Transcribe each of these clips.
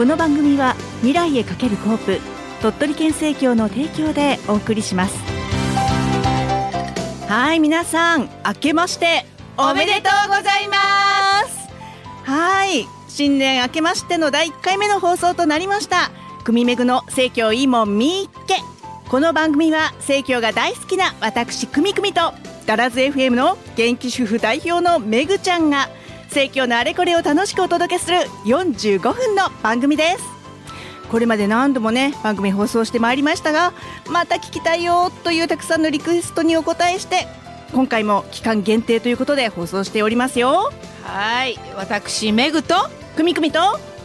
この番組は未来へかけるコープ鳥取県政協の提供でお送りします。はい皆さん明けましておめでとうございます。はい新年明けましての第1回目の放送となりました。組めぐの政協いいもんみっけこの番組は政協が大好きな私くみくみとダラズ FM の元気主婦代表のめぐちゃんが政教のあれこれを楽しくお届けする45分の番組です。これまで何度もね番組放送してまいりましたがまた聞きたいよというたくさんのリクエストにお答えして今回も期間限定ということで放送しておりますよ。はい。私めぐとくみくみと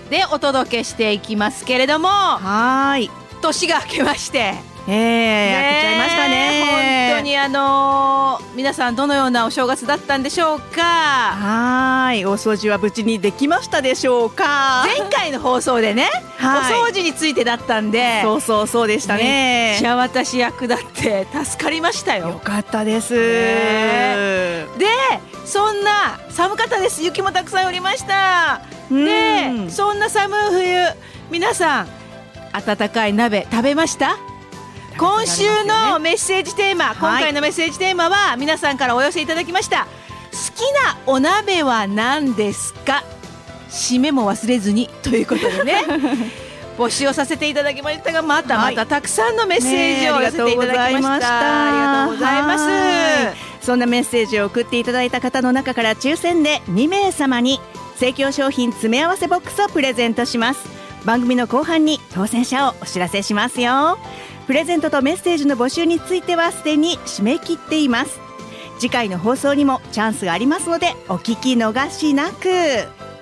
でお届けしていきますけれどもはい。年が明けましてええー、ちゃいましたね。本当にあのー、皆さんどのようなお正月だったんでしょうか？はい。お掃除は無事にできましたでしょうか？前回の放送でね、はい、お掃除についてだったんでそうそうそうでしたね。めっちゃ私役立って助かりましたよ。よかったです、ね、でそんな寒かったです。雪もたくさん降りました。でそんな寒い冬皆さん温かい鍋食べました？今週のメッセージテーマ、今回のメッセージテーマは皆さんからお寄せいただきました。好きなお鍋は何ですか？締めも忘れずにということでね。募集をさせていただきましたがまたまたたくさんのメッセージを寄せていただきました、ありがとうございます。そんなメッセージを送っていただいた方の中から抽選で2名様に生協商品詰め合わせボックスをプレゼントします。番組の後半に当選者をお知らせしますよプレゼントとメッセージの募集についてはすでに締め切っています。次回の放送にもチャンスがありますのでお聞き逃しなく。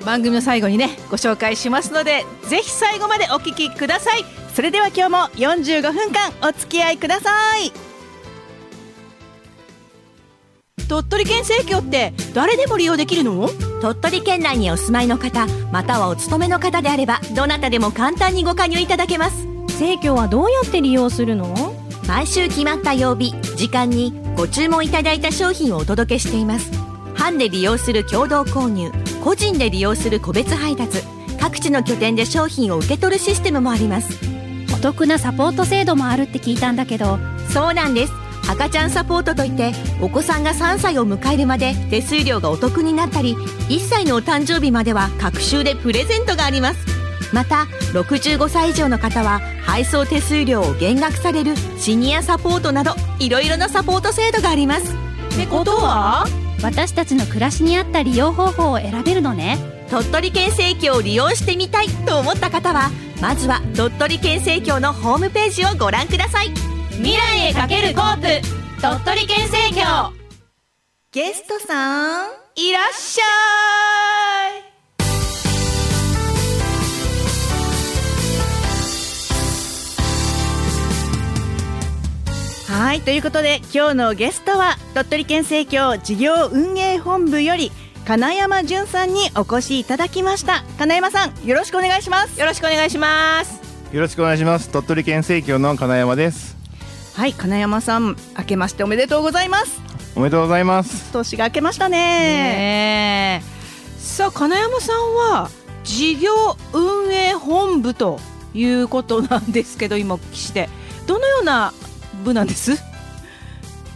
番組の最後にねご紹介しますのでぜひ最後までお聞きください。それでは今日も45分間お付き合いください。鳥取県生協って誰でも利用できるの？鳥取県内にお住まいの方またはお勤めの方であればどなたでも簡単にご加入いただけます生協はどうやって利用するの？毎週決まった曜日時間にご注文いただいた商品をお届けしています。班で利用する共同購入個人で利用する個別配達各地の拠点で商品を受け取るシステムもあります。お得なサポート制度もあるって聞いたんだけど。そうなんです。赤ちゃんサポートといってお子さんが3歳を迎えるまで手数料がお得になったり1歳のお誕生日までは各週でプレゼントがありますまた65歳以上の方は配送手数料を減額されるシニアサポートなどいろいろなサポート制度があります。ってことは私たちの暮らしに合った利用方法を選べるのね。鳥取県政協を利用してみたいと思った方はまずは鳥取県政協のホームページをご覧ください。未来へかけるコープ鳥取県政協。ゲストさんいらっしゃいはいということで今日のゲストは鳥取県政協事業運営本部より金山淳さんにお越しいただきました。金山さんよろしくお願いします。よろしくお願いします。よろしくお願いします。鳥取県政協の金山です。はい金山さん明けましておめでとうございます。おめでとうございます。年が明けましたね。ねさあ金山さんは事業運営本部ということなんですけど今お聞きして。どのような部なんです？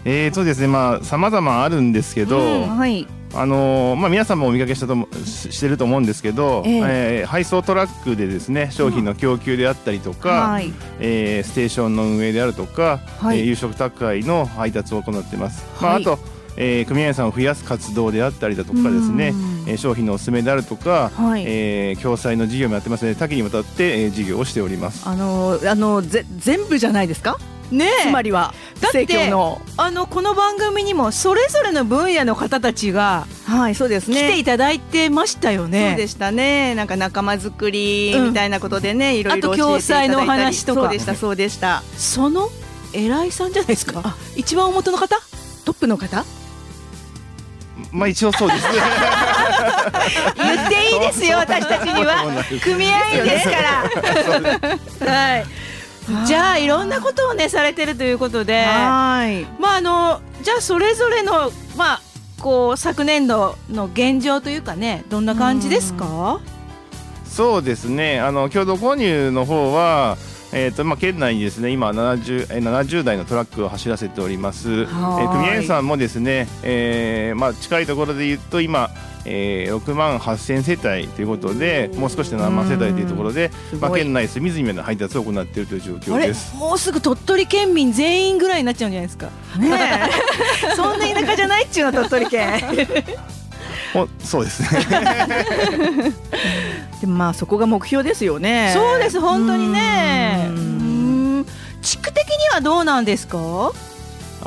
えー、そうですね。まあ様々あるんですけど、うん、はい、あのー、まあ、皆さんもお見かけしたとしてると思うんですけど、えー、えー、配送トラックでですね商品の供給であったりとか、うんはい、えー、ステーションの運営であるとか、はい、えー、夕食宅配の配達を行っています。まあ、あとえー、組合員さんを増やす活動であったりだとかですね、えー、商品のおすすめであるとか、はい、えー、共済の事業もやってますので多岐にわたって、えー、事業をしております。あのー、あのぜ全部じゃないですか？ねつまりはだってあのこの番組にもそれぞれの分野の方たちがはいそうですね。来ていただいてましたよね。そうでしたね。なんか仲間作りみたいなことでね、うん、いろいろあと共済の話とか。そうでしたそうでした。その偉いさんじゃないですか？一番表の方？トップの方？まあ一応そうですね。言っていいですよ私たちには。組合員ですから。はいじゃあいろんなことをねされてるということではい。まああのじゃあそれぞれのまあこう昨年度の現状というかねどんな感じですか？そうですね。あの共同購入の方はえーとまあ、県内にですね今 70, 70台のトラックを走らせております、えー、組合員さんもですね、えーまあ、近いところで言うと今、えー、6万8000世帯ということでもう少しで7万世帯というところで、まあ、県内隅々の配達を行っているという状況です。もうすぐ鳥取県民全員ぐらいになっちゃうんじゃないですか、ね、そんな田舎じゃないっちゅうの鳥取県。そうですね。でもまあそこが目標ですよね。そうです本当にね。地区的にはどうなんですか？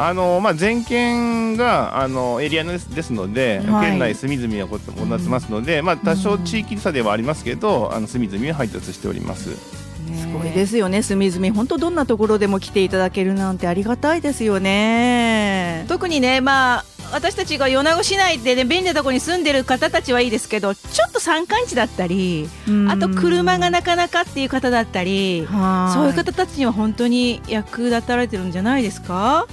あのまあ、全県があのエリアですですので、はい、県内隅々はこうなってますので、まあ、多少地域差ではありますけど、あの隅々は配達しております。すごいですよね。隅々本当どんなところでも来ていただけるなんてありがたいですよね。特にねまあ私たちが米子市内で、ね、便利なところに住んでる方たちはいいですけどちょっと山間地だったりあと車がなかなかっていう方だったりそういう方たちには本当に役立たれてるんじゃないですか？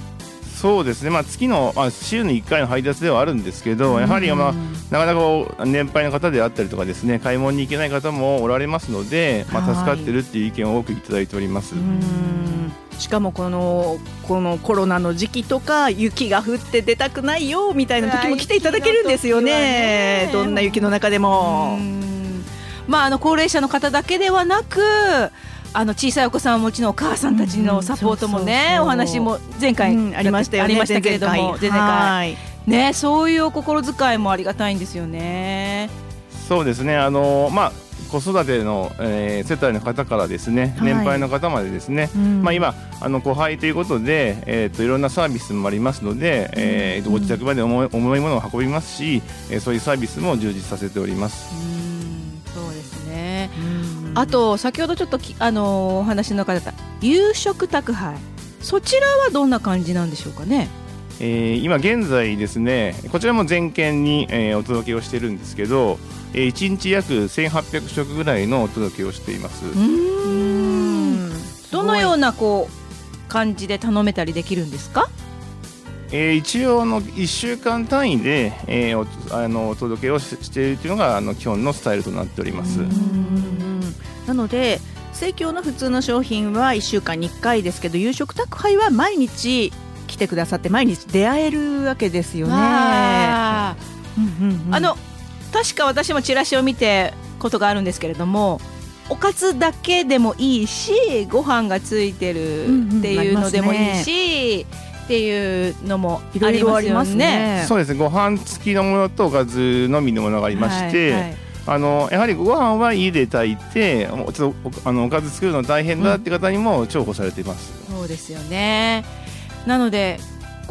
そうですね、まあ、月の、まあ、週に1回の配達ではあるんですけど、やはり、まあ、なかなか年配の方であったりとかですね買い物に行けない方もおられますので、まあ、助かってるっていう意見を多くいただいております。しかもこのこのコロナの時期とか雪が降って出たくないよみたいな時も来ていただけるんですよね、ね、どんな雪の中でも。まあ、あの高齢者の方だけではなくあの小さいお子さんをお持ちのお母さんたちのサポートもね、お話も前回、うん、ありましたよね、ありましたけれども、前回ね、そういうお心遣いもありがたいんですよね。そうですね、あのまあ子育ての、えー、世帯の方からですね、年配の方までですね、まあ今あの後輩ということで、えっ、ー、といろんなサービスもありますので、えー、ご自宅まで重い重いものを運びますし、えー、そういうサービスも充実させております。そうですね。あと先ほどちょっとあのお話の中だった夕食宅配、そちらはどんな感じなんでしょうかね？えー、今現在ですねこちらも全県に、えー、お届けをしてるんですけど、えー、1日約1800食ぐらいのお届けをしています。どのようなこう感じで頼めたりできるんですか？えー、一応の1週間単位で、えー、おあのお届けをしているというのがあの基本のスタイルとなっております。なので生協の普通の商品は1週間に1回ですけど夕食宅配は毎日来てくださって毎日出会えるわけですよね。あ。の確か私もチラシを見てことがあるんですけれどもおかずだけでもいいしご飯がついてるっていうのでもいいし、っていうのもありますね。そうですね。ご飯付きのものとおかずのみのものがありまして、はいはい。あのやはりご飯は家で炊いてちょっとあのおかず作るの大変だって方にも重宝されています、うん、そうですよね。なので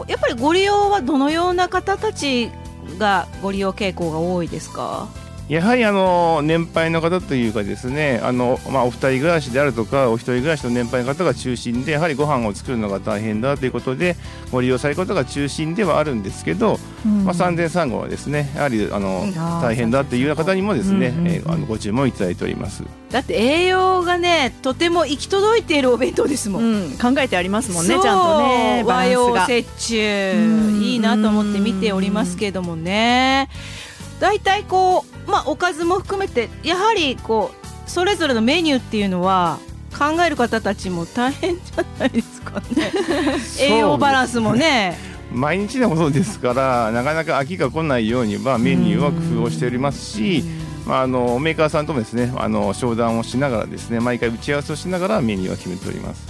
やっぱりご利用はどのような方たちがご利用傾向が多いですか？やはりあの年配の方というかですねあの、まあ、お二人暮らしであるとかお一人暮らしの年配の方が中心でやはりご飯を作るのが大変だということでご利用されることが中心ではあるんですけど、うん、まあ、産前産後はですねやはりあの、うん、大変だというような方にもですね、うんうん、えー、あのご注文いただいております。だって栄養がねとても行き届いているお弁当ですもん、考えてありますもんねちゃんとね和洋折衷。いいなと思って見ておりますけどもね。大体こうまあ、おかずも含めてやはりこうそれぞれのメニューっていうのは考える方たちも大変じゃないですかね。栄養バランスもね。毎日のことですからなかなか飽きが来ないようにはメニューは工夫をしておりますし、まあ、あのメーカーさんともですねあの商談をしながらですね毎回打ち合わせをしながらメニューは決めております。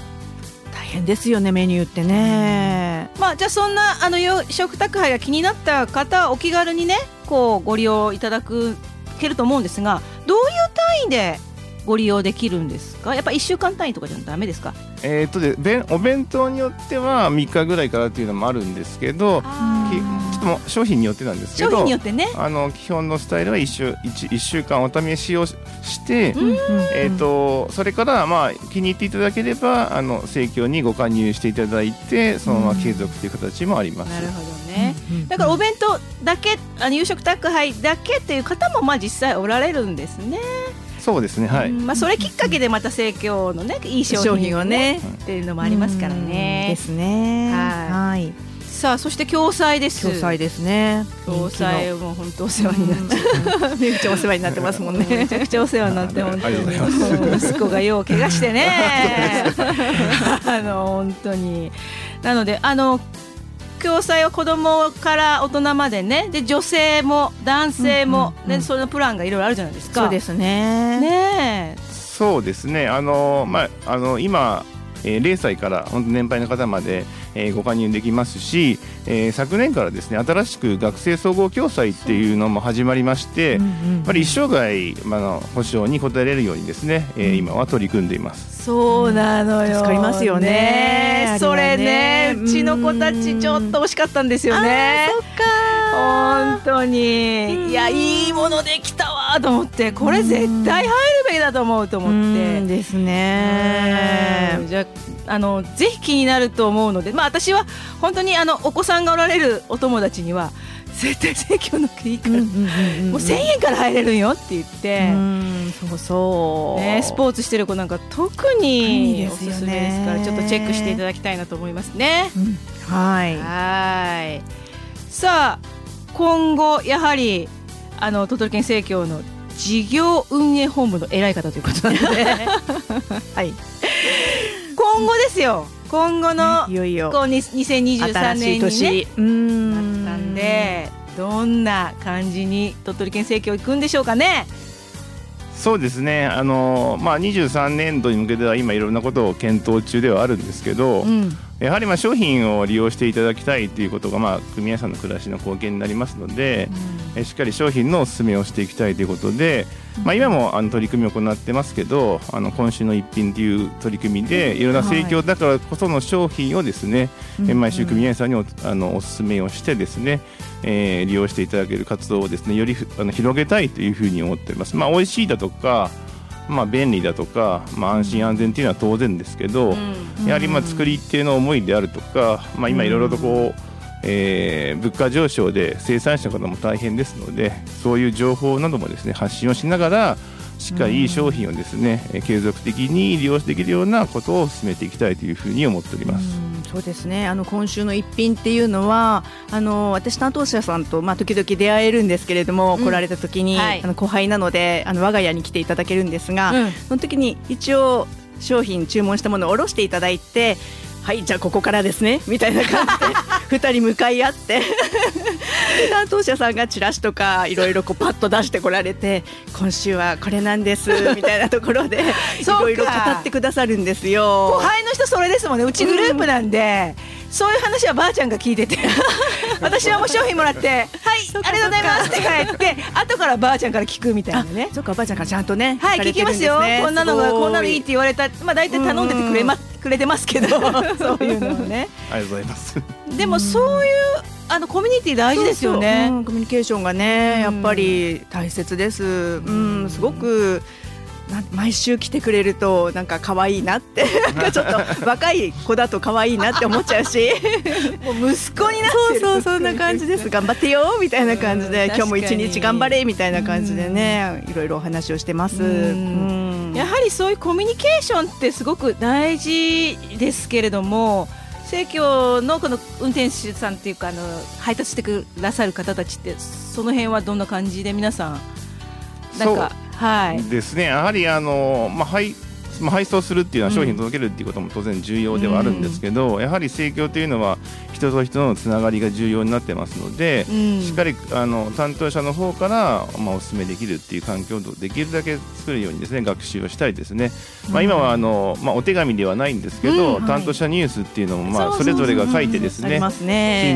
大変ですよねメニューってね、まあ、じゃあそんなあの食宅配が気になった方お気軽にねこうご利用いただくけると思うんですがどういう単位でご利用できるんですか？やっぱ1週間単位とかじゃダメですか？えー、っとでお弁当によっては3日ぐらいからっていうのもあるんですけどちょっとも商品によってなんですけど商品によってね。あの基本のスタイルは 1, 週 1, 1週間お試しをして、えー、っとそれからまあ気に入っていただければあの生協にご加入していただいてそのまま継続という形もあります。なるほどね、だからお弁当だけあの夕食宅配だけっていう方もまあ実際おられるんですね。そうですねはい、まあ、それきっかけでまた生協のねいい商品をねっていうのもありますからね。ですね。はい。さあそして共済です。共済ですね。共済も本当お世話になって。めぐちゃんお世話になってますもんね。めちゃくちゃお世話になって本当に。息子がよう怪我してね。あの本当に。なのであの共済は子供から大人までね。で女性も男性も、うんうんうん、ね、そのプランがいろいろあるじゃないですか。そうですね。ねそうですね。あの、まあ、あの今えー、0歳から本当年配の方まで、えー、ご加入できますし、えー、昨年からですね新しく学生総合共済っていうのも始まりまして、うんうん、やっぱり一生涯、まあの保証に応えれるようにですね、えー、今は取り組んでいます。そうなのよ。助かりますよね。ねそれね、うちの子たちちょっと惜しかったんですよね。そっか。本当に、いやいいものできたわと思ってこれ絶対入るべきだと思うと思ってですねじゃあのぜひ気になると思うのでまあ私は本当にあのお子さんがおられるお友達には絶対生協のいいから、もう1000円から入れるよって言って、そうそう、ね、スポーツしてる子なんか特におすすめですからちょっとチェックしていただきたいなと思いますね。うん、はい。はい。さあ今後やはりあの鳥取県政協の事業運営本部の偉い方ということなので。はい今後ですよ。今後の、いよいよ。こう2023年にねうん。なったんでどんな感じに鳥取県政協行くんでしょうかねそうですね。あの、まあ、23年度に向けては今いろんなことを検討中ではあるんですけど、うん。やはりまあ商品を利用していただきたいということがまあ組合さんの暮らしの貢献になりますので、うん、しっかり商品のお勧めをしていきたいということで、まあ、今もあの取り組みを行ってますけどあの今週の一品という取り組みでいろんな盛況だからこその商品をですね、はい、毎週組合さんにおあのお勧めをしてですね、えー、利用していただける活動をですねよりあの広げたいというふうに思っております。まあ、美味しいだとかまあ、便利だとか、まあ、安心安全っていうのは当然ですけど、やはりまあ作り手の思いであるとか、まあ、今いろいろとこう、えー、物価上昇で生産者の方も大変ですのでそういう情報などもですね発信をしながらしっかりいい商品をですね、継続的に利用できるようなことを進めていきたいというふうに思っております。そうですね。あの今週の一品っていうのはあの私担当者さんと、まあ、時々出会えるんですけれども、うん、来られた時に、はい、あの後輩なのであの我が家に来ていただけるんですが、うん、その時に一応商品注文したものを卸していただいてはいじゃあここからですねみたいな感じで 2人向かい合って担当者さんがチラシとかいろいろこうパッと出してこられて今週はこれなんですみたいなところで いろいろ語ってくださるんですよ。後輩の人それですもんね。うちグループなんで、うん、そういう話はばあちゃんが聞いてて。私はもう商品もらって「はいありがとうございます」って帰って後からばあちゃんから聞くみたいなね。そっかばあちゃんからちゃんとねはい聞きますよ。こんなのがこんなのいいって言われたまあ大体頼んでてくれますくれてますけど。そういうのをね。ありがとうございます。でもそういうあのコミュニティ大事ですよね、うん、コミュニケーションがねやっぱり大切です。うんすごく毎週来てくれるとなんか可愛いなって。ちょっと若い子だと可愛いなって思っちゃうし。もう息子になってる。そうそうそんな感じです。頑張ってよみたいな感じで今日も一日頑張れみたいな感じでねいろいろお話をしてます。やはりそういうコミュニケーションってすごく大事ですけれども生協のこの運転手さんっていうかあの配達してくださる方たちってその辺はどんな感じで皆さんなんかはいですね。やはりあの、まあ、配まあ、配送するっていうのは商品届けるっていうことも当然重要ではあるんですけど、うん、やはり盛況というのは人と人のつながりが重要になってますので、うん、しっかりあの担当者の方から、まあ、お勧めできるっていう環境をできるだけ作るようにですね学習をしたいですね、まあ、今はあの、まあ、お手紙ではないんですけど、うん、担当者ニュースっていうのも、まあ、それぞれが書いてですね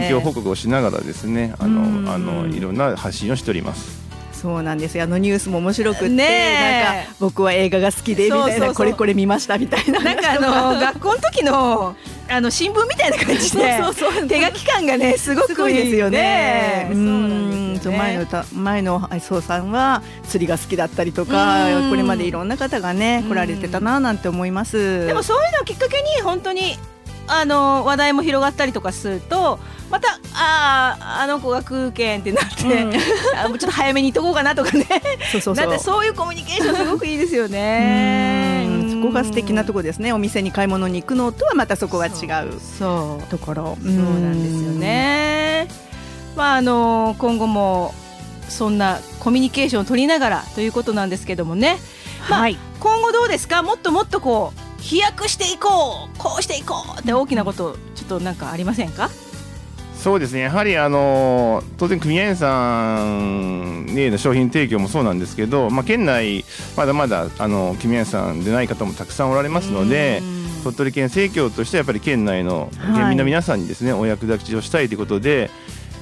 近況報告をしながらですねあの、あのいろんな発信をしております。そうなんですよ。あのニュースも面白くて、ね、なんか僕は映画が好きでみたいなこれこれ見ましたみたいな。なんかあの 学校の時のあの新聞みたいな感じで手書き感がねすごくいい。ですよね。うん。そう前の前の愛想さんは釣りが好きだったりとかこれまでいろんな方がね来られてたななんて思います。でもそういうのをきっかけに本当にあの話題も広がったりとかするとまたあああの子が空券ってなって、うん、あちょっと早めに行っとこうかなとかね。そうそうそう。そういうコミュニケーションすごくいいですよね。そこが素敵なところですね。お店に買い物に行くのとはまたそこが違うそう。ところ。そうなんですよね。まああの今後もそんなコミュニケーションを取りながらということなんですけどもね、まあ、はい、今後どうですか？もっともっとこう飛躍していこうこうしていこうって大きなことちょっとなんかありませんか？そうですね。やはりあの当然組合員さんへの商品提供もそうなんですけど、まあ、県内まだまだあの組合員さんでない方もたくさんおられますので鳥取県政協としてやっぱり県内の県民の皆さんにですね、はい、お役立ちをしたいということで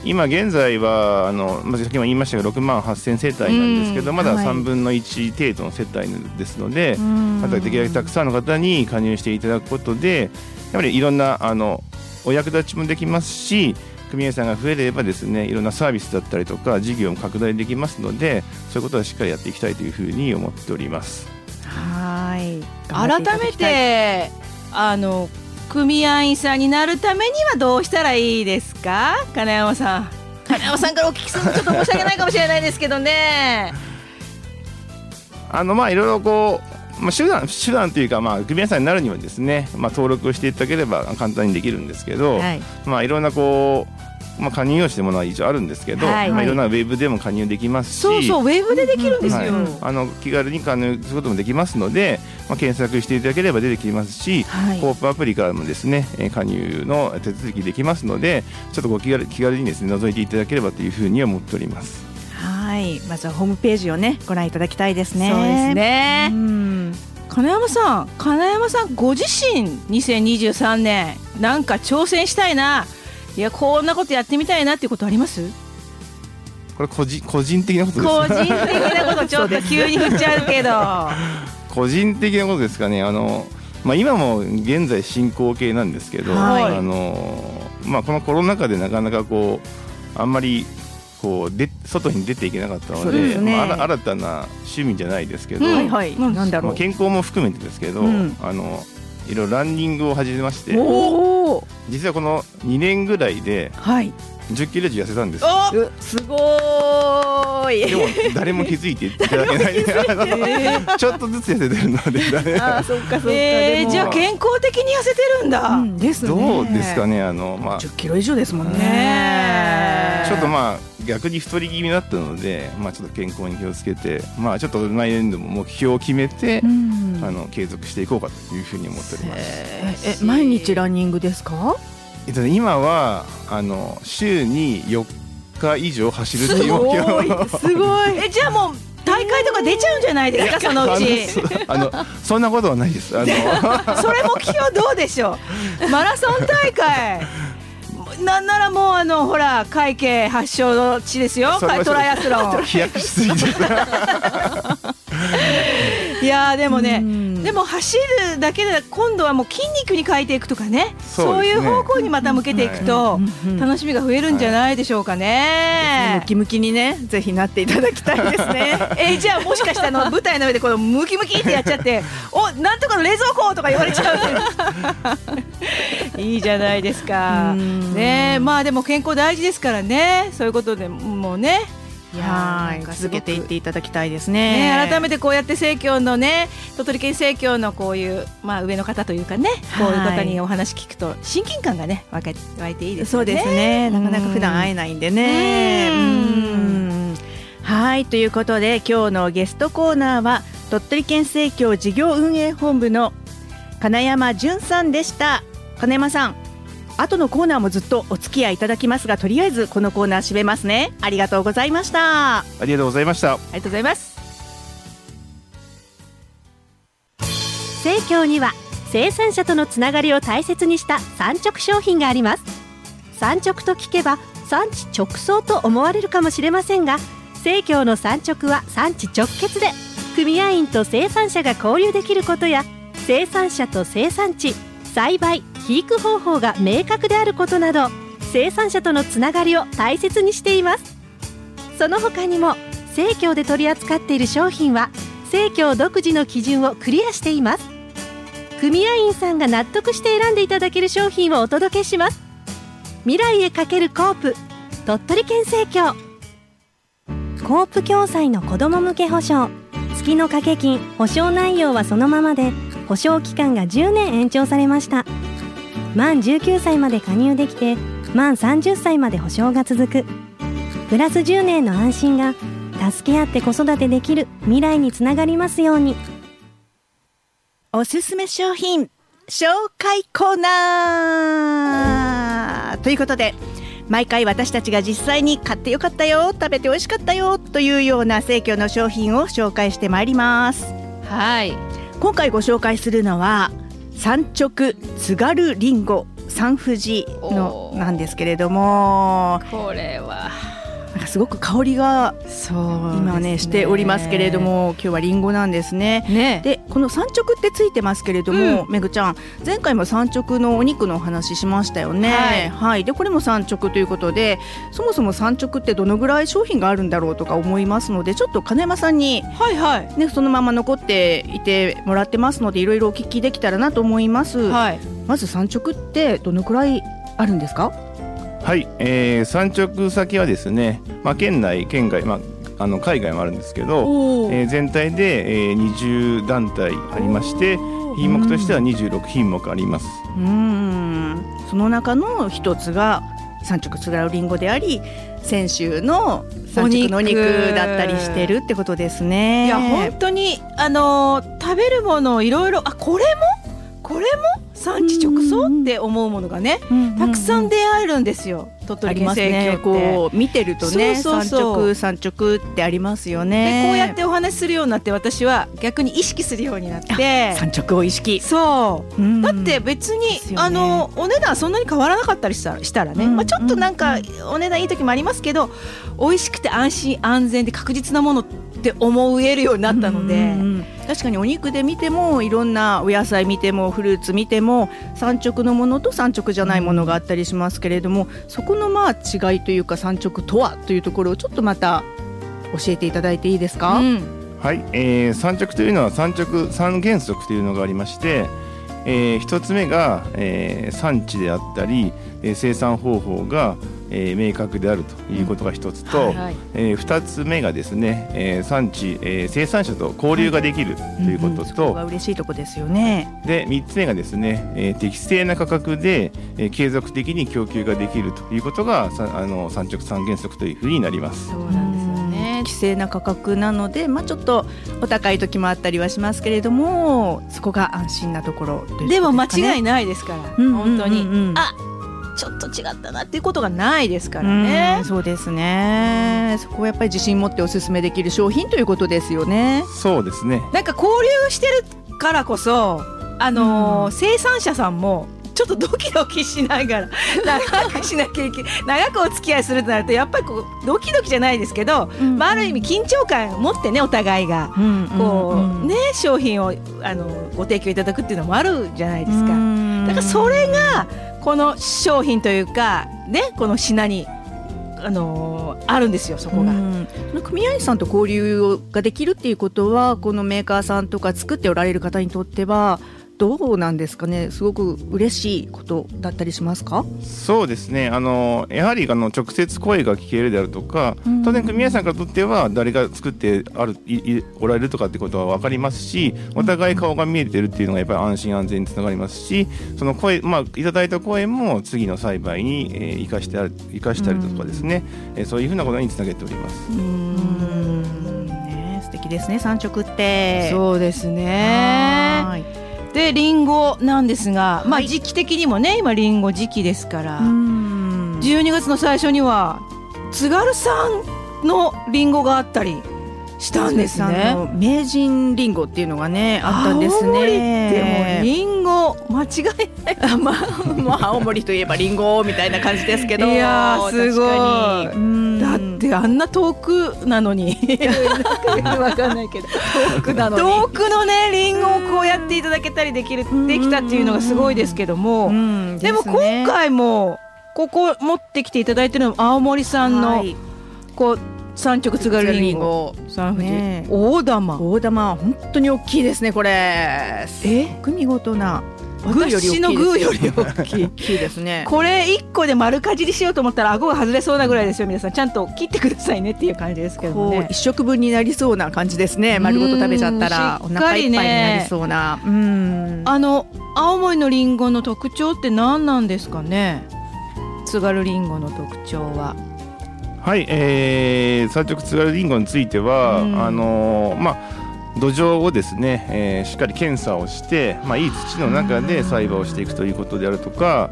今現在はあの、まあ、先ほど言いましたが6万8000世帯なんですけど、まだ3分の1程度の世帯ですので、またできるだけたくさんの方に加入していただくことでやはりいろんなあのお役立ちもできますし組合さんが増えればですねいろんなサービスだったりとか事業も拡大できますのでそういうことはしっかりやっていきたいというふうに思っております。はい。改めてあの組合員さんになるためにはどうしたらいいですか？金山さん。金山さんからお聞きするのちょっと申し訳ないかもしれないですけどね。あのまあいろいろこうまあ、手段手段というか、まあ、組合さんになるにはですね、まあ、登録をしていただければ簡単にできるんですけど、はい。まあ、いろんなこうまあ、加入用紙というものは一応あるんですけど、はい、まあ、いろんなウェブでも加入できますしそうそうウェブでできるんですよ、はい、あの気軽に加入することもできますので、まあ、検索していただければ出てきますし、はい、コープアプリからもですね加入の手続きできますのでちょっとご気軽気軽にですね覗いていただければというふうに思っております。はい。まずはホームページをねご覧いただきたいですね。そうですね、金山さん金山さんご自身2023年なんか挑戦したいないやこんなことやってみたいなっていうことあります？これ個人個人的なことです個人的なことちょっと急に振っちゃうけど。個人的なことですかね。あのまあ、今も現在進行形なんですけど、はい、あのまあ、このコロナ禍でなかなかこうあんまりこうで外に出ていけなかったので、ね、まあ、新たな趣味じゃないですけど、うん。はい、なんだろう、まあ、健康も含めてですけど、うん、あのいろいろランニングを始めまして。実はこの2年ぐらいで10キロ以上痩せたんですすごい。でも誰も気づいていただけない。ちょっとずつ痩せてるのであそっかそっか、えー、じゃあ健康的に痩せてるんだ、うん、ですね。どうですかねあのまあ。10キロ以上ですもんね。ちょっとまあ逆に太り気味だったので、まあ、ちょっと健康に気をつけて、まあ、ちょっと来年度も目標を決めて、うん、あの継続していこうかというふうに思っております。え毎日ランニングですか？えっと、今はあの週に4日以上走るっていう目標すごい。えじゃあもう大会とか出ちゃうんじゃないですかそのうち。あのそんなことはないです。あの。それ目標どうでしょう？マラソン大会。なんならもうあのほら会計発祥の地ですよ。トライアスロン。飛躍しすぎて いやでもねでも走るだけで今度はもう筋肉に変えていくとかねそういう方向にまた向けていくと楽しみが増えるんじゃないでしょうかね、ムキムキにねぜひなっていただきたいですね。えー、じゃあもしかしたら舞台の上でこのムキムキってやっちゃって おなんとかの冷蔵庫とか言われちゃう。いいじゃないですか。ねまあでも健康大事ですからね。そういうことでもうねはい。続けていっていただきたいですね、ね、改めてこうやって生協のね鳥取県生協のこういう、まあ、上の方というかねこういう方にお話聞くと親近感がね湧いていいですね。そうですね。なかなか普段会えないんでね。はい。ということで今日のゲストコーナーは鳥取県生協事業運営本部の金山淳さんでした。金山さん後のコーナーもずっとお付き合いいただきますがとりあえずこのコーナー締めますね。ありがとうございました。ありがとうございました。ありがとうございます。生協には生産者とのつながりを大切にした産直商品があります。産直と聞けば産地直送と思われるかもしれませんが生協の産直は産地直結で組合員と生産者が交流できることや生産者と生産地栽培肥育方法が明確であることなど生産者とのつながりを大切にしています。その他にも生協で取り扱っている商品は生協独自の基準をクリアしています。組合員さんが納得して選んでいただける商品をお届けします。未来へかけるコープ鳥取県生協。コープ共済の子ども向け保証。月の掛け金保証内容はそのままで保証期間が10年延長されました。満19歳まで加入できて満30歳まで保証が続く。プラス10年の安心が助け合って子育てできる未来につながりますように。おすすめ商品紹介コーナー。ということで毎回私たちが実際に買ってよかったよ食べて美味しかったよというような生協の商品を紹介してまいります。はい。今回ご紹介するのは産直津軽りんご三富士のなんですけれども。これはなんかすごく香りが今ねしておりますけれども今日はりんごなんですね。ね。でこの産直ってついてますけれども、うん、めぐちゃん前回も産直のお肉のお話しましたよね。はい、はい、でこれも産直ということでそもそも産直ってどのぐらい商品があるんだろうとか思いますのでちょっと金山さんに、はいはい。ね、そのまま残っていてもらってますのでいろいろお聞きできたらなと思います。はい、まず産直ってどのくらいあるんですか？はい、えー、産直先はですね、まあ、県内県外、まあ、あの海外もあるんですけど、えー、全体で、えー、20団体ありまして品目としては26品目あります。うん。その中の一つが産直津軽りんごであり先週の産直のお肉だったりしてるってことですね。いや本当にあの食べるものいろいろあこれも？これも？産地直送って思うものがね、たくさん出会えるんですよ。鳥取県生協って、こう見てるとね産直産直ってありますよね。でこうやってお話しするようになって私は逆に意識するようになって。産直を意識。そう、うん、だって別に、ね、あのお値段そんなに変わらなかったりしたらしたらね、うん、まあ、ちょっとなんかお値段いい時もありますけど美味しくて安心安全で確実なものって思えるようになったので。うんうん確かにお肉で見てもいろんなお野菜見てもフルーツ見ても産直のものと産直じゃないものがあったりしますけれどもそこのまあ違いというか産直とはというところをちょっとまた教えていただいていいですか、うん、はい、えー、産直というのは産直三原則というのがありまして、えー、一つ目が、えー、産地であったり、えー、生産方法がえー、明確であるということが一つと、うんはいはい、えー、2つ目がですね、えー、産地、えー、生産者と交流ができるということと、うんうん、が嬉しいとこですよね。で3つ目がですね、えー、適正な価格で、えー、継続的に供給ができるということがさあの産直三原則というふうになります。そうなんですよね。規制な価格なので、まあ、ちょっとお高い時もあったりはしますけれどもそこが安心なところで、ね、でも間違いないですから、うん、本当に、うんうん。うん、あちょっと違ったなっていうことがないですからね。うそうですね。そこはやっぱり自信持っておすすめできる商品ということですよね。そうですね。なんか交流してるからこそ、あのーうん、生産者さんもちょっとドキドキしながら 長くしなきゃいけ長くお付き合いするとなるとやっぱりこうドキドキじゃないですけど、うん、まあ、ある意味緊張感を持ってねお互いが、うん、こうね商品をあのご提供いただくっていうのもあるじゃないですか。だからそれがこの商品というかねこの品にあのー、あるんですよそこが。組合員さんと交流ができるっていうことはこのメーカーさんとか作っておられる方にとってはどうなんですかね。すごく嬉しいことだったりしますか？そうですね。あのやはりあの直接声が聞けるであるとか、当然組合さんからとっては誰が作ってあるいおられるとかってことは分かりますしお互い顔が見えてるっていうのがやっぱり安心安全につながりますしその声、まあ、いただいた声も次の栽培に、えー、生かしてある生かしたりとかですね、えー、そういうふうなことにつなげております。うん。ね素敵ですね。産直って。そうですね。はいでりんごなんですが、まあ時期的にもね今りんご時期ですから12月の最初には津軽産のりんごがあったりしたんですね。名人りんごっていうのがねあったんですね。りんご間違いない。まあ、まあ、青森といえばりんごみたいな感じですけど。いやすごい。だってあんな遠くなのに。わかんないけど。遠くなの遠くのねりんごをこうやっていただけたりできるできたっていうのがすごいですけども。でも今回もここ持ってきていただいてるの青森産の。こう三直津軽りんご三富士、大玉。大玉本当に大きいですねこれ。え？見事な私のグーより大きい。大きい。ですねこれ一個で丸かじりしようと思ったら顎が外れそうなぐらいですよ皆さん。ちゃんと切ってくださいねっていう感じですけどね。一食分になりそうな感じですね。丸ごと食べちゃったらお腹いっぱいになりそうな、ね、あの青森のりんごの特徴って何なんですかね？津軽りんごの特徴は。はい、えー、三直津軽りんごについては、あのー、まあ土壌をですね、えー、しっかり検査をして、まあ、いい土の中で栽培をしていくということであるとか、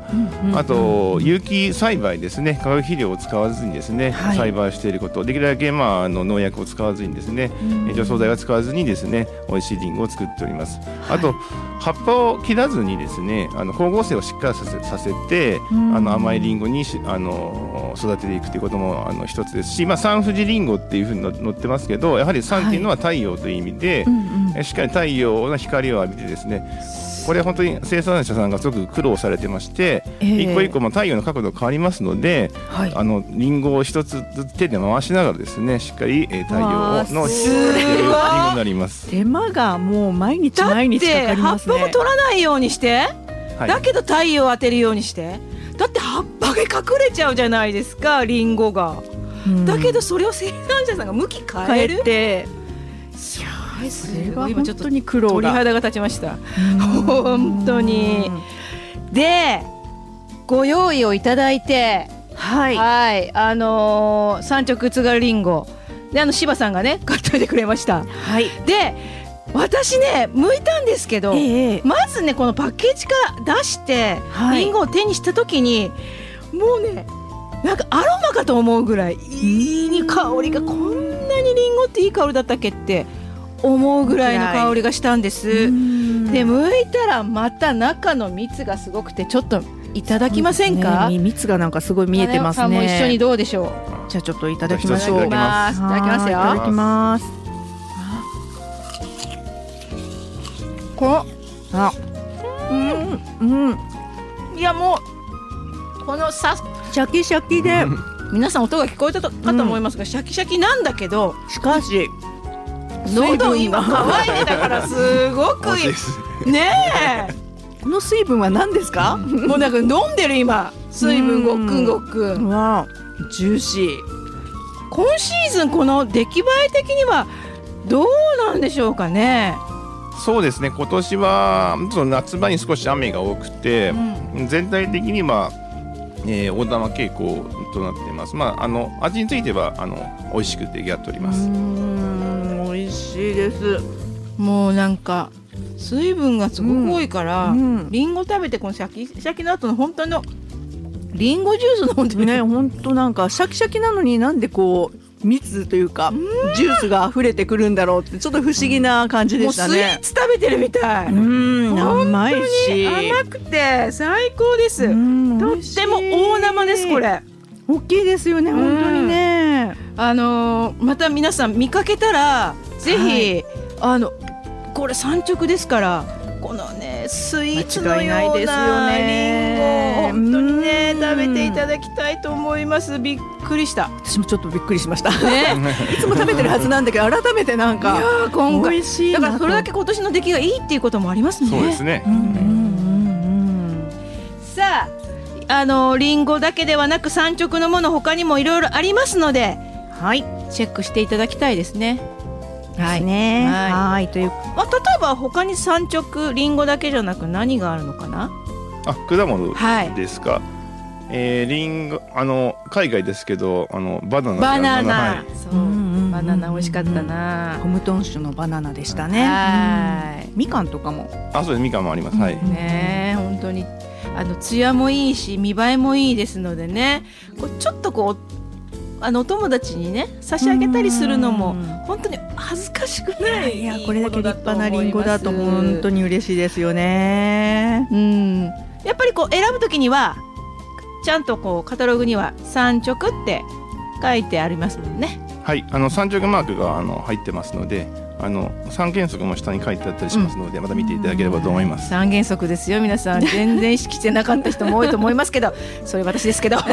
あと有機栽培ですね。化学肥料を使わずにですね、はい、栽培していること。できるだけ、まあ、あの農薬を使わずにですね、除草剤を使わずにですね美味しいりんごを作っております。あと、葉っぱを切らずにですねあの光合成をしっかりさせさせて、あの甘いりんごにあの育てていくということもあの一つですし、まあ、三富士りんごっていうふうに載ってますけどやはり三っていうのは太陽という意味で、うんうん、しっかり太陽の光を浴びてですねこれ本当に生産者さんがすごく苦労されてまして、えー、一個一個も太陽の角度変わりますので、はい、あのリンゴを一つずつ手で回しながらですねしっかり、えー、太陽のすリンゴになります。手間がもう毎日毎日かかりますね。葉っぱも取らないようにして、はい、だけど太陽を当てるようにしてだって葉っぱが隠れちゃうじゃないですかリンゴが、うん、だけどそれを生産者さんが向き変える。っていすごい。今ちょっと苦労鳥肌が立ちました。本当に。でご用意をいただいてはい、はい、あのー、三直津軽りんごであの柴さんがね 買っておいてくれました。はい、で私ね剥いたんですけど、えー、まずねこのパッケージから出して、はい、リンゴを手にした時にもうねなんかアロマかと思うぐらいいい香りがこんなにリンゴっていい香りだったっけって思うぐらいの香りがしたんです。で剥いたらまた中の蜜がすごくてちょっといただきませんか、ね、蜜がなんかすごい見えてますね。一緒にどうでしょう？じゃあちょっといただきましょう。いただきますよ。い。ただきます。このあ。うんうん。いやもうこのさシャキシャキで、皆さん音が聞こえたかと思いますが、シャキシャキなんだけどしかし喉今乾いてたからすごくいい。ねえ。この水分は何ですか？もうなんか飲んでる今。水分ごくんごくん。わジューシー。今シーズンこの出来栄え的にはどうなんでしょうかね？そうですね。今年はその夏場に少し雨が多くて、うん、全体的には、えー、大玉傾向となっています。まああの味についてはあの美味しく出来上がっております。美味しいですもうなんか水分がすごく多いから、うんうん、リンゴ食べてこのシャキシャキの後の本当のリンゴジュース飲んでね本当なんかシャキシャキなのになんでこう蜜というかジュースが溢れてくるんだろうってちょっと不思議な感じでしたね。スイーツ食べてるみたい。うん甘いし甘くて最高です。とっても大生ですこれ。大きいですよね本当にね。あのー、また皆さん見かけたらぜひ、はい、あのこれ産直ですからこのねスイーツのようなリンゴ本当にね食べていただきたいと思います。びっくりした。私もちょっとびっくりしました、ね、いつも食べてるはずなんだけど改めてなんか。いや今回だからそれだけ今年の出来がいいっていうこともありますね。そうですね、うんうんうん、さああのリンゴだけではなく産直のもの他にもいろいろありますのではいチェックしていただきたいですねはいね。はいという。まあ例えば他に産直リンゴだけじゃなく何があるのかな？あ果物ですか。はい、えー、リンゴあの海外ですけどあのバナナバナナ、はい、そう、うんうん、バナナ美味しかったな。コムトン種のバナナでしたね。はい。みかんとかも。あそうですみかんもあります。はい。ね本当にあの艶もいいし見栄えもいいですのでね。こうちょっとこうあのお友達にね差し上げたりするのも本当に恥ずかしくないいやこれだけ立派なりんごだと本当に嬉しいですよね。うんやっぱりこう選ぶときにはちゃんとこうカタログには産直って書いてありますもんね。はいあの産直マークがあの入ってますのであの三原則も下に書いてあったりしますので、うん、また見ていただければと思います。三原則ですよ皆さん。全然意識してなかった人も多いと思いますけどそれ私ですけど。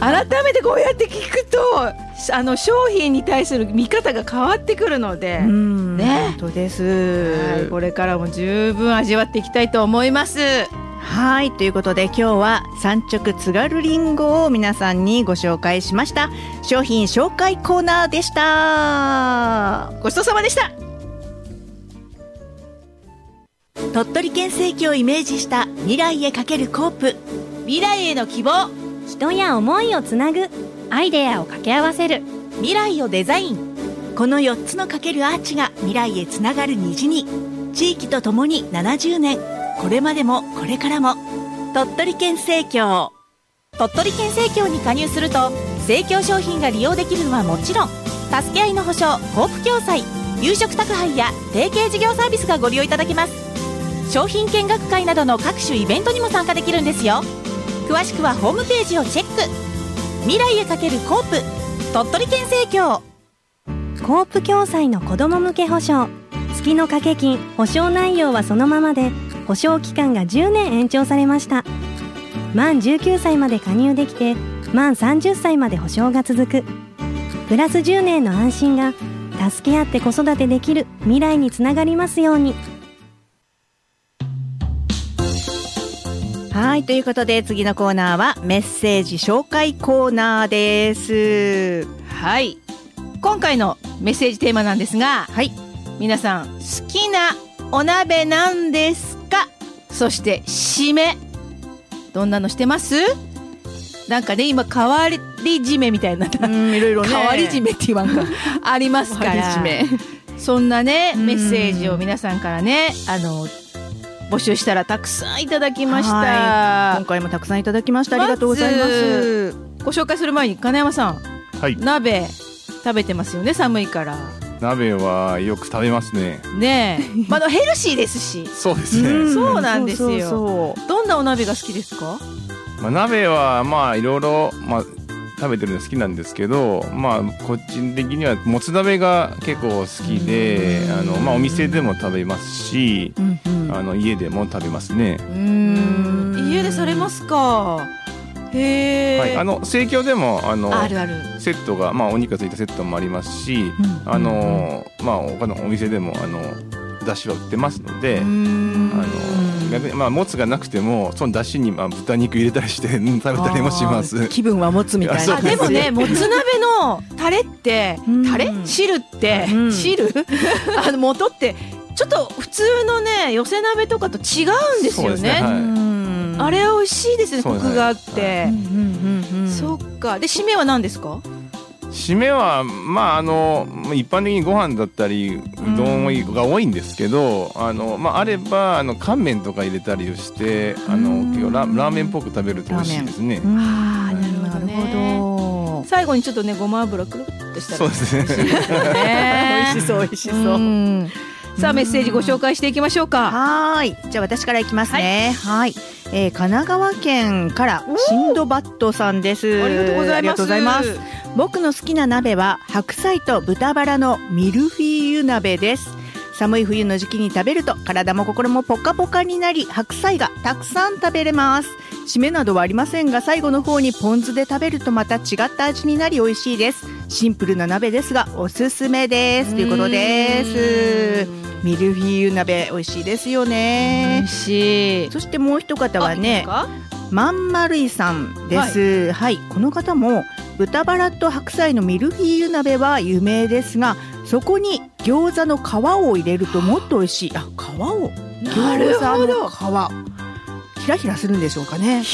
改めてこうやって聞くとあの商品に対する見方が変わってくるので、ね。本当です、これからも十分味わっていきたいと思いますはいということで今日は産直津軽りんごを皆さんにご紹介しました。商品紹介コーナーでした。ごちそうさまでした。鳥取県政紀をイメージした未来へかけるコープ。未来への希望。人や思いをつなぐ。アイデアを掛け合わせる。未来をデザイン。この4つのかけるアーチが未来へつながる虹に。地域とともに70年。これまでもこれからも。鳥取県政協。鳥取県政協に加入すると政協商品が利用できるのはもちろん助け合いの保証コープ共済夕食宅配や提携事業サービスがご利用いただけます。商品見学会などの各種イベントにも参加できるんですよ。詳しくはホームページをチェック。未来へかけるコープ。鳥取県政協。コープ共済の子ども向け保証。月の掛け金保証内容はそのままで保証期間が10年延長されました。満19歳まで加入できて満30歳まで保証が続く。プラス10年の安心が助け合って子育てできる未来につながりますように。はいということで次のコーナーはメッセージ紹介コーナーです。はい今回のメッセージテーマなんですが、はい、皆さん好きなお鍋なんですか？そして締め。どんなのしてます？なんかね今変わり締めみたいな、うん、いろいろね。変わり締めって言わんか。ありますから。そんなねメッセージを皆さんからねあの募集したらたくさんいただきました、今回もたくさんいただきました。ありがとうございます。ご紹介する前に金山さん、はい、鍋食べてますよね寒いから鍋はよく食べますね。ねえ。まだヘルシーですし。そうですね。そうなんですよ。どんなお鍋が好きですか？まあ鍋はまあいろいろまあ食べてるの好きなんですけどまあ個人的にはもつ鍋が結構好きであのまあお店でも食べますしあの家でも食べますね。家でされますか？はい、あの生協でもあのセットが、まあ、お肉がついたセットもありますし、うん、あのまあ他のお店でもあのだしは売ってますのであの逆に、まあ、もつがなくてもそのだしに、まあ、豚肉入れたりして 食べたりもします。気分はもつみたいな。でもねもつ鍋のタレってタレ汁って、汁？あの元ってちょっと普通のね寄せ鍋とかと違うんですよね。あれ美味しいですねコクがあって、そっか。で締めは何ですか？締めはまああの一般的にご飯だったりうどんが多いんですけど、あのまああればあの乾麺とか入れたりしてあの結構ララーメンっぽく食べると美味しいですね。ああなるほど。ね。最後にちょっとねごま油くるっとしたらそうですね。美味しそう。美味しそう。さあメッセージご紹介していきましょうか。はいじゃあ私からいきますね。はい。えー、神奈川県からシンドバットさんです。ありがとうございます。僕の好きな鍋は白菜と豚バラのミルフィーユ鍋です。寒い冬の時期に食べると体も心もポカポカになり白菜がたくさん食べれます締めなどはありませんが最後の方にポン酢で食べるとまた違った味になり美味しいですシンプルな鍋ですがおすすめです。ということです。ミルフィーユ鍋美味しいですよね。美味しい。そしてもう一方はねまんまるいさんです、はい、はい、この方も豚バラと白菜のミルフィーユ鍋は有名ですがそこに餃子の皮を入れるともっと美味しい。あ皮を。餃子の皮ひらひらするんでしょうかね。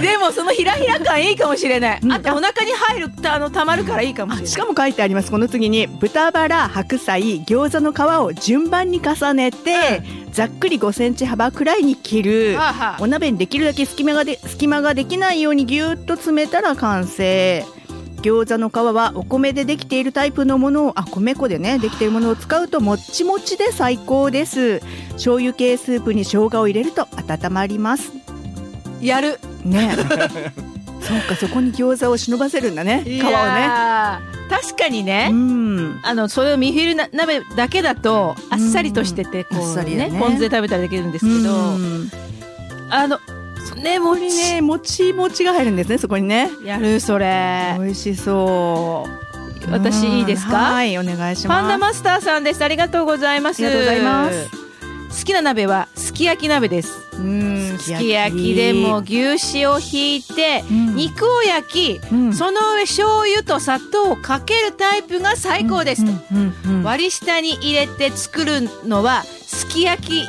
でもそのひらひら感いいかもしれない。あとお腹に入るとあのたまるからいいかもしれない。しかも書いてあります。この次に豚バラ、白菜、餃子の皮を順番に重ねて、うん、ざっくり5センチ幅くらいに切る。はあはあ、お鍋にできるだけ隙間がで隙間ができないようにぎゅっと詰めたら完成。餃子の皮はお米でできているタイプのものをあ米粉でねできているものを使うともっちもちで最高です。醤油系スープに生姜を入れると温まります。やる。ね。そうかそこに餃子を忍ばせるんだね。皮をね。確かにね、うん、あのそれをミフィル鍋だけだとあっさりとしててこうね、ね、ポン酢で食べたらできるんですけど、あのねもちねもちもちが入るんですねそこにね。やるそれ。美味しそ私いいですか？はいお願いします。パンダマスターさんです。ありがとうございます。ありがとうございます。好きな鍋はすき焼き鍋です。うんすき焼きでも牛脂をひいて、うん肉を焼き、うん。その上醤油と砂糖をかけるタイプが最高です。割り下に入れて作るのはすき焼き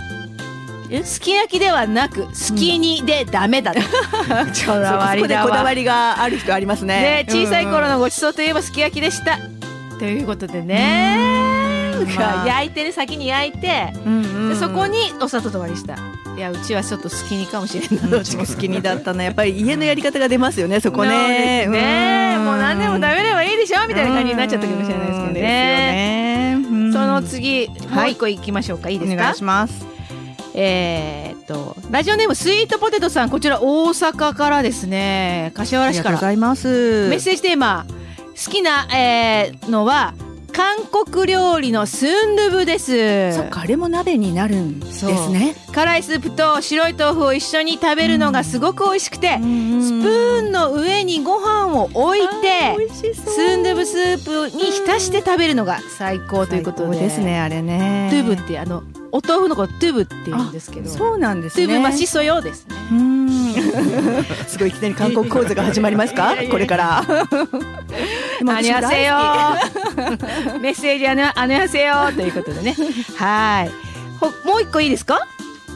すき焼きではなくすき煮でダメだと、こ だそうこでこだわわりがある人ありますね。で小さい頃うんのごちそうといえばすき焼きでした。ということでね。焼いてね先に焼いてうんうん。でそこにお砂糖と割り下いやうちはちょっとすき煮かもしれんなどっちも好きにだったな。やっぱり家のやり方が出ますよねそこね。ね。ん。もう何でも食べればいいでしょみたいな感じになっちゃったかもしれないですけどうん。ね。その次もう一個いきましょうか。いいですか？お願いしますえーっとラジオネームスイートポテトさんこちら大阪からですね。柏あ原市から。りがとうございます。メッセージテーマ好きな、えーのは韓国料理のスンドゥブです。そっかあれも鍋になるんですね。辛いスープと白い豆腐を一緒に食べるのがすごく美味しくて、スプーンの上にご飯を置いてスンドゥブスープに浸して食べるのが最高ということで。ですねあれね。トゥブってあのお豆腐のことトゥブって言うんですけど。そうなんですね。トゥブまあしそようですね。うん。すごいいきなり韓国講座が始まりますか？これから。あにゃせよメッセージあのあにゃせよということでね。はい。ほもう一個いいですか？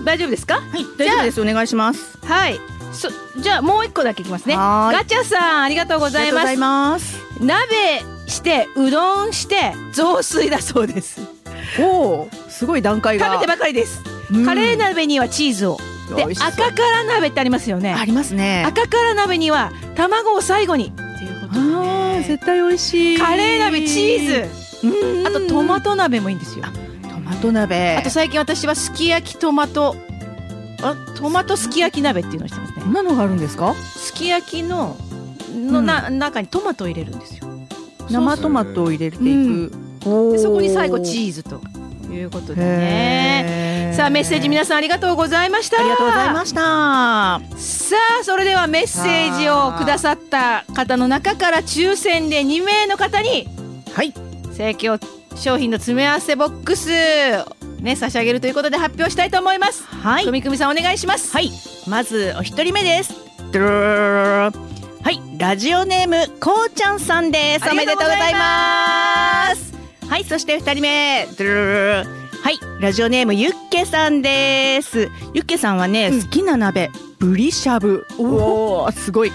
大丈夫ですか？はい大丈夫です。お願いします。はい。そじゃあもう一個だけいきますね。ガチャさんありがとうございます。ありがとうございます。鍋してうどんして雑炊だそうですおおすごい段階が。食べてばかりです、うん。カレー鍋にはチーズを。で赤辛鍋ってありますよね。ありますね。赤辛鍋には卵を最後に。っていうことで。あ絶対美味しい。カレー鍋チーズ。ズあとトマト鍋もいいんですよ。トマト鍋。あと最近私はすき焼きトマト。あトマトすき焼き鍋っていうのをしてますね。こんなのがあるんですか？すき焼きのの、うんな中にトマトを入れるんですよ。生トマトを入れていく、うんそこに最後チーズということでね。へさあメッセージ皆さんありがとうございました。ありがとうございました。さあそれではメッセージをくださった方の中から抽選で2名の方にはい。生協商品の詰め合わせボックスね差し上げるということで発表したいと思います。はい。くみくみさんお願いします。はい。まずお一人目です。はい。ラジオネームこうちゃんさんです。あおめでとうございますはいそして二人目。ドゥルルルルはいラジオネームゆっけさんです。ゆっけさんはね、好きな鍋ブリしゃぶ。おおすごい。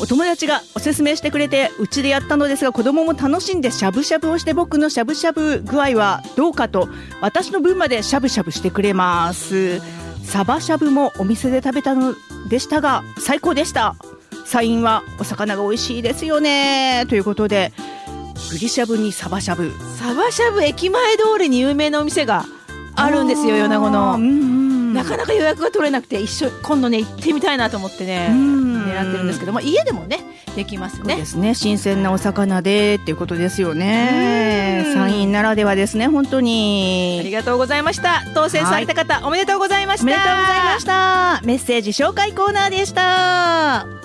お友達がおすすめしてくれてうちでやったのですが子供も楽しんでしゃぶしゃぶをして僕のしゃぶしゃぶ具合はどうかと私の分までしゃぶしゃぶしてくれます。サバしゃぶもお店で食べたのでしたが最高でした。サインはお魚が美味しいですよね。ということでブリしゃぶにサバしゃぶサバしゃぶ駅前通りに有名なお店があるんですよ米子うんのうん。なかなか予約が取れなくて一緒今度ね行ってみたいなと思ってねうん。狙ってるんですけども家でもねできますね。ですね。新鮮なお魚でっていうことですよね。うん。山陰ならではですね本当ありにがとうございました。当選された方、おめでとうございました。おめでとうございました。メッセージ紹介コーナーでした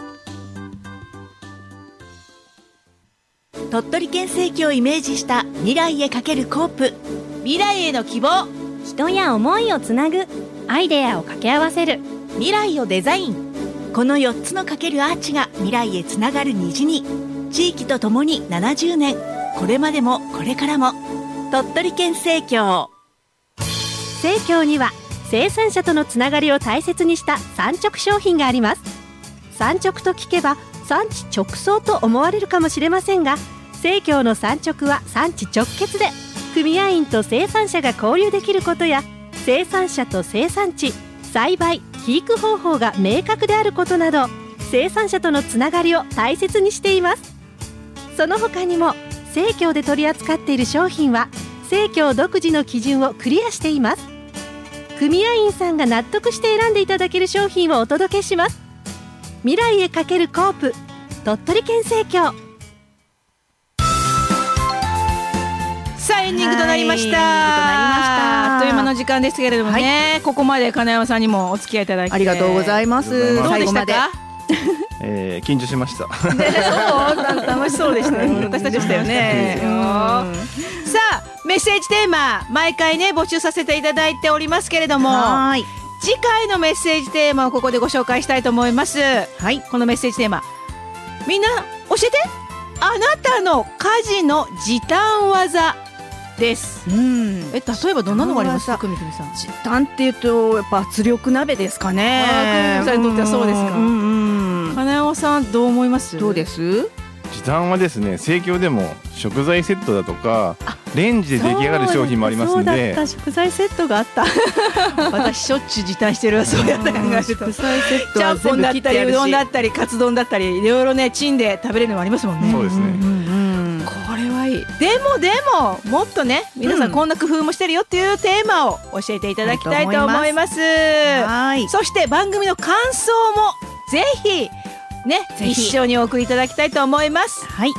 鳥取県政紀をイメージした未来へかけるコープ。未来への希望。人や思いをつなぐ。アイデアを掛け合わせる。未来をデザイン。この4つのかけるアーチが未来へつながる虹に。地域とともに70年。これまでもこれからも。鳥取県政協生協には生産者とのつながりを大切にした産直商品があります。産直と聞けば産地直送と思われるかもしれませんが生協の産直は産地直結で組合員と生産者が交流できることや生産者と生産地栽培肥育方法が明確であることなど生産者とのつながりを大切にしています。その他にも生協で取り扱っている商品は生協独自の基準をクリアしています。組合員さんが納得して選んでいただける商品をお届けします。未来へかけるコープ。鳥取県生協。さあエンディングとなりました。はいあっという間の時間ですけれどもね、ここまで金山さんにもお付き合いいただいて。ありがとうございます。どうでしたか？えー、緊張しました。ね、そう。楽しそうでしたよ、ね。私たちでしたよね。さあメッセージテーマ毎回ね募集させていただいておりますけれども、次回のメッセージテーマをここでご紹介したいと思います。はい、このメッセージテーマみんな教えてあなたの家事の時短技です。うん。え例えばどんなのがあります？か、くみくみさん。時短っていうとやっぱ圧力鍋ですかね。くみさんにとってはそうですか？うんうん。金尾さんどう思います？どうです？時短はですね盛況でも食材セットだとかレンジで出来上がる商品もありますので。食材セットがあった。私しょっちゅう時短してるそうやった考えると。食材セットちゃんぽんだったりうどんだったりカツ丼だったりいろいろねチンで食べれるのもありますもんね。そうですね、うんうんこれはいい。でもでももっとね皆さんこんな工夫もしてるよっていうテーマを教えていただきたいと思います。はい。そして番組の感想もぜひね一緒にお送りいただきたいと思います。はい。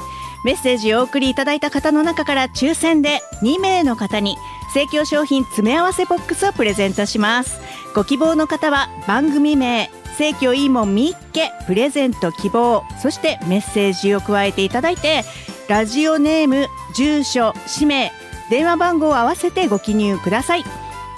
メッセージをお送りいただいた方の中から抽選で2名の方に生協商品詰め合わせボックスをプレゼントします。ご希望の方は番組名生協いいもんみっけプレゼント希望そしてメッセージを加えていただいてラジオネーム住所氏名電話番号を合わせてご記入ください。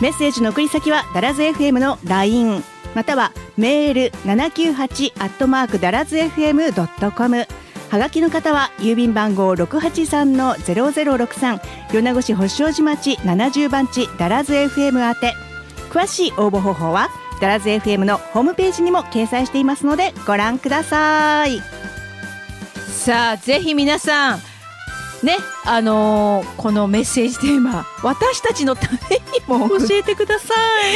メッセージの送り先はダラズ FM の LINE またはメール798アットマークダラズ FM.com はがきの方は郵便番号683の0063米子市保証寺町70番地ダラズ FM 宛て。詳しい応募方法はダラズ FM のホームページにも掲載していますのでご覧ください。さあぜひ皆さんねあのー、このメッセージテーマ私たちのためにも教えてくださ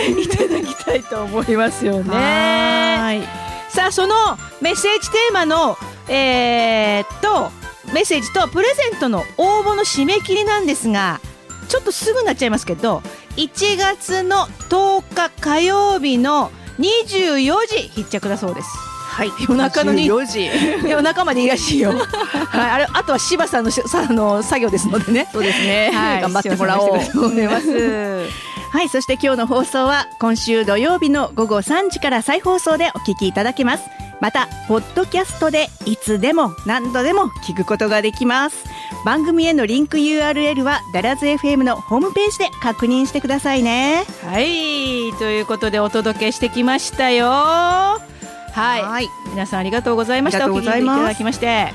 い。いただきたいと思いますよね。さあそのメッセージテーマのえー、っとメッセージとプレゼントの応募の締め切りなんですがちょっとすぐなっちゃいますけど1月の10日火曜日の24時必着だそうです。はい、夜中の4時 夜中までいいらしいよ。はい、あれあとは柴さんの さあの作業ですのでね。そうですね。はい、頑張ってもらおうと思います。はい、そして今日の放送は今週土曜日の午後3時から再放送でお聞きいただけます。また、ポッドキャストでいつでも何度でも聞くことができます。番組へのリンク URL はダラズ FM のホームページで確認してくださいね。はい、ということでお届けしてきましたよ。はい、はい、皆さんありがとうございました。お聞きいただきまして。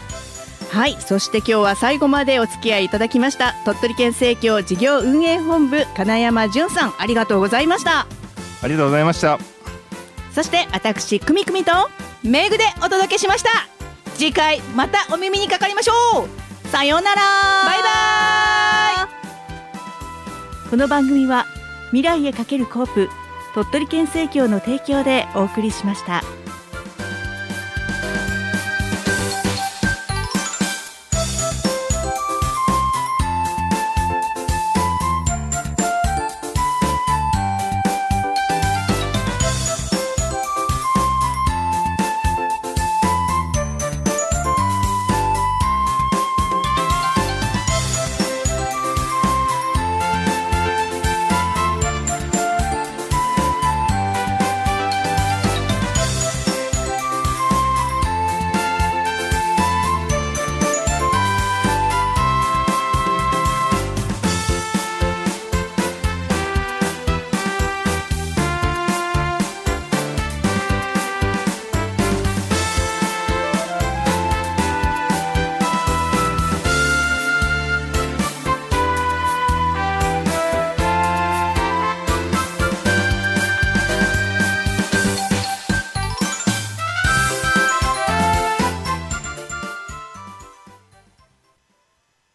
はい、そして今日は最後までお付き合いいただきました。鳥取県政協事業運営本部金山淳さんありがとうございました。ありがとうございました。そして私くみくみとメグでお届けしました。次回またお耳にかかりましょう。さようなら。バイバイ。この番組は未来へかけるコープ鳥取県政協の提供でお送りしました。